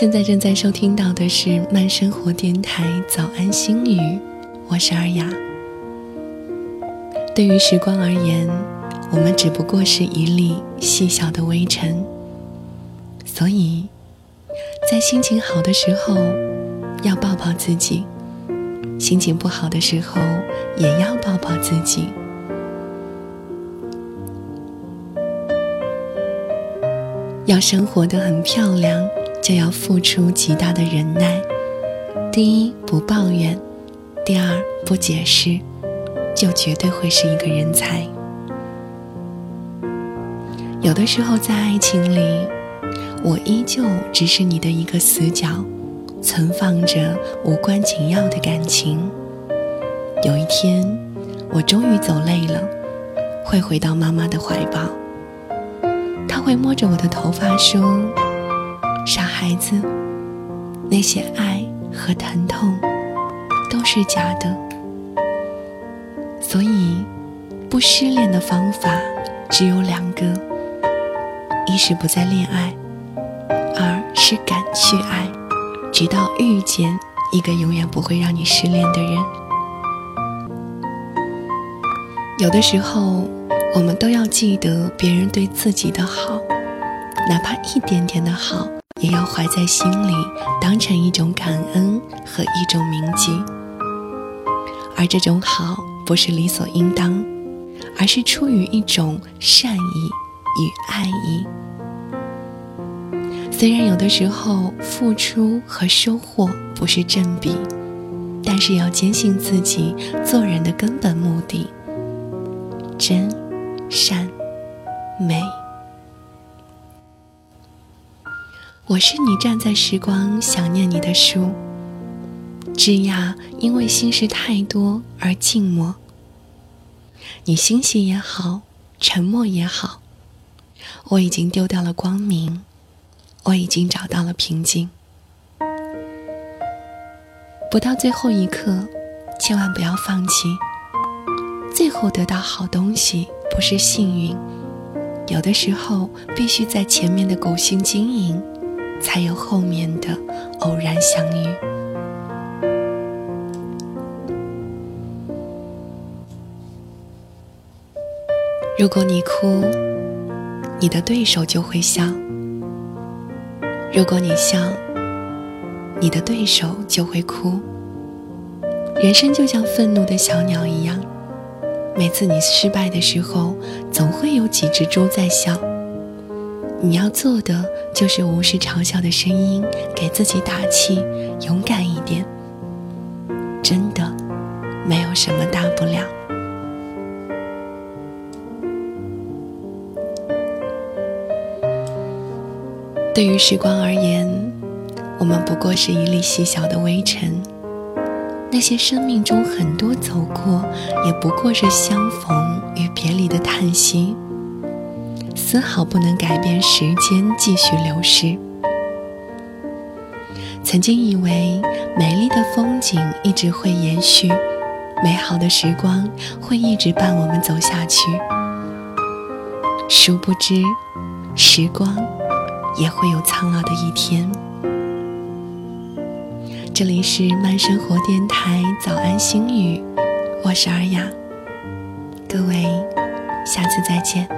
现在正在收听到的是慢生活电台早安心语，我是尔雅。对于时光而言，我们只不过是一粒细小的微尘，所以，在心情好的时候要抱抱自己，心情不好的时候也要抱抱自己。要生活的很漂亮，就要付出极大的忍耐。第一，不抱怨；第二，不解释，就绝对会是一个人才。有的时候，在爱情里，我依旧只是你的一个死角，存放着无关紧要的感情。有一天，我终于走累了，会回到妈妈的怀抱。他会摸着我的头发说：“孩子，那些爱和疼痛都是假的。所以，不失恋的方法只有两个：一是不再恋爱，二是敢去爱，直到遇见一个永远不会让你失恋的人。有的时候。”我们都要记得别人对自己的好，哪怕一点点的好，也要怀在心里，当成一种感恩和一种铭记。而这种好不是理所应当，而是出于一种善意与爱意。虽然有的时候付出和收获不是正比，但是要坚信自己做人的根本目的，真。善美，我是你站在时光想念你的书。枝桠因为心事太多而静默。你欣喜也好，沉默也好，我已经丢掉了光明，我已经找到了平静。不到最后一刻，千万不要放弃。最后得到好东西。不是幸运，有的时候必须在前面的苦心经营，才有后面的偶然相遇。如果你哭，你的对手就会笑；如果你笑，你的对手就会哭。人生就像愤怒的小鸟一样。每次你失败的时候，总会有几只猪在笑。你要做的就是无视嘲笑的声音，给自己打气，勇敢一点。真的，没有什么大不了。对于时光而言，我们不过是一粒细小的微尘。那些生命中很多走过，也不过是相逢与别离的叹息，丝毫不能改变时间继续流逝。曾经以为美丽的风景一直会延续，美好的时光会一直伴我们走下去，殊不知，时光也会有苍老的一天。这里是慢生活电台早安心语，我是尔雅，各位，下次再见。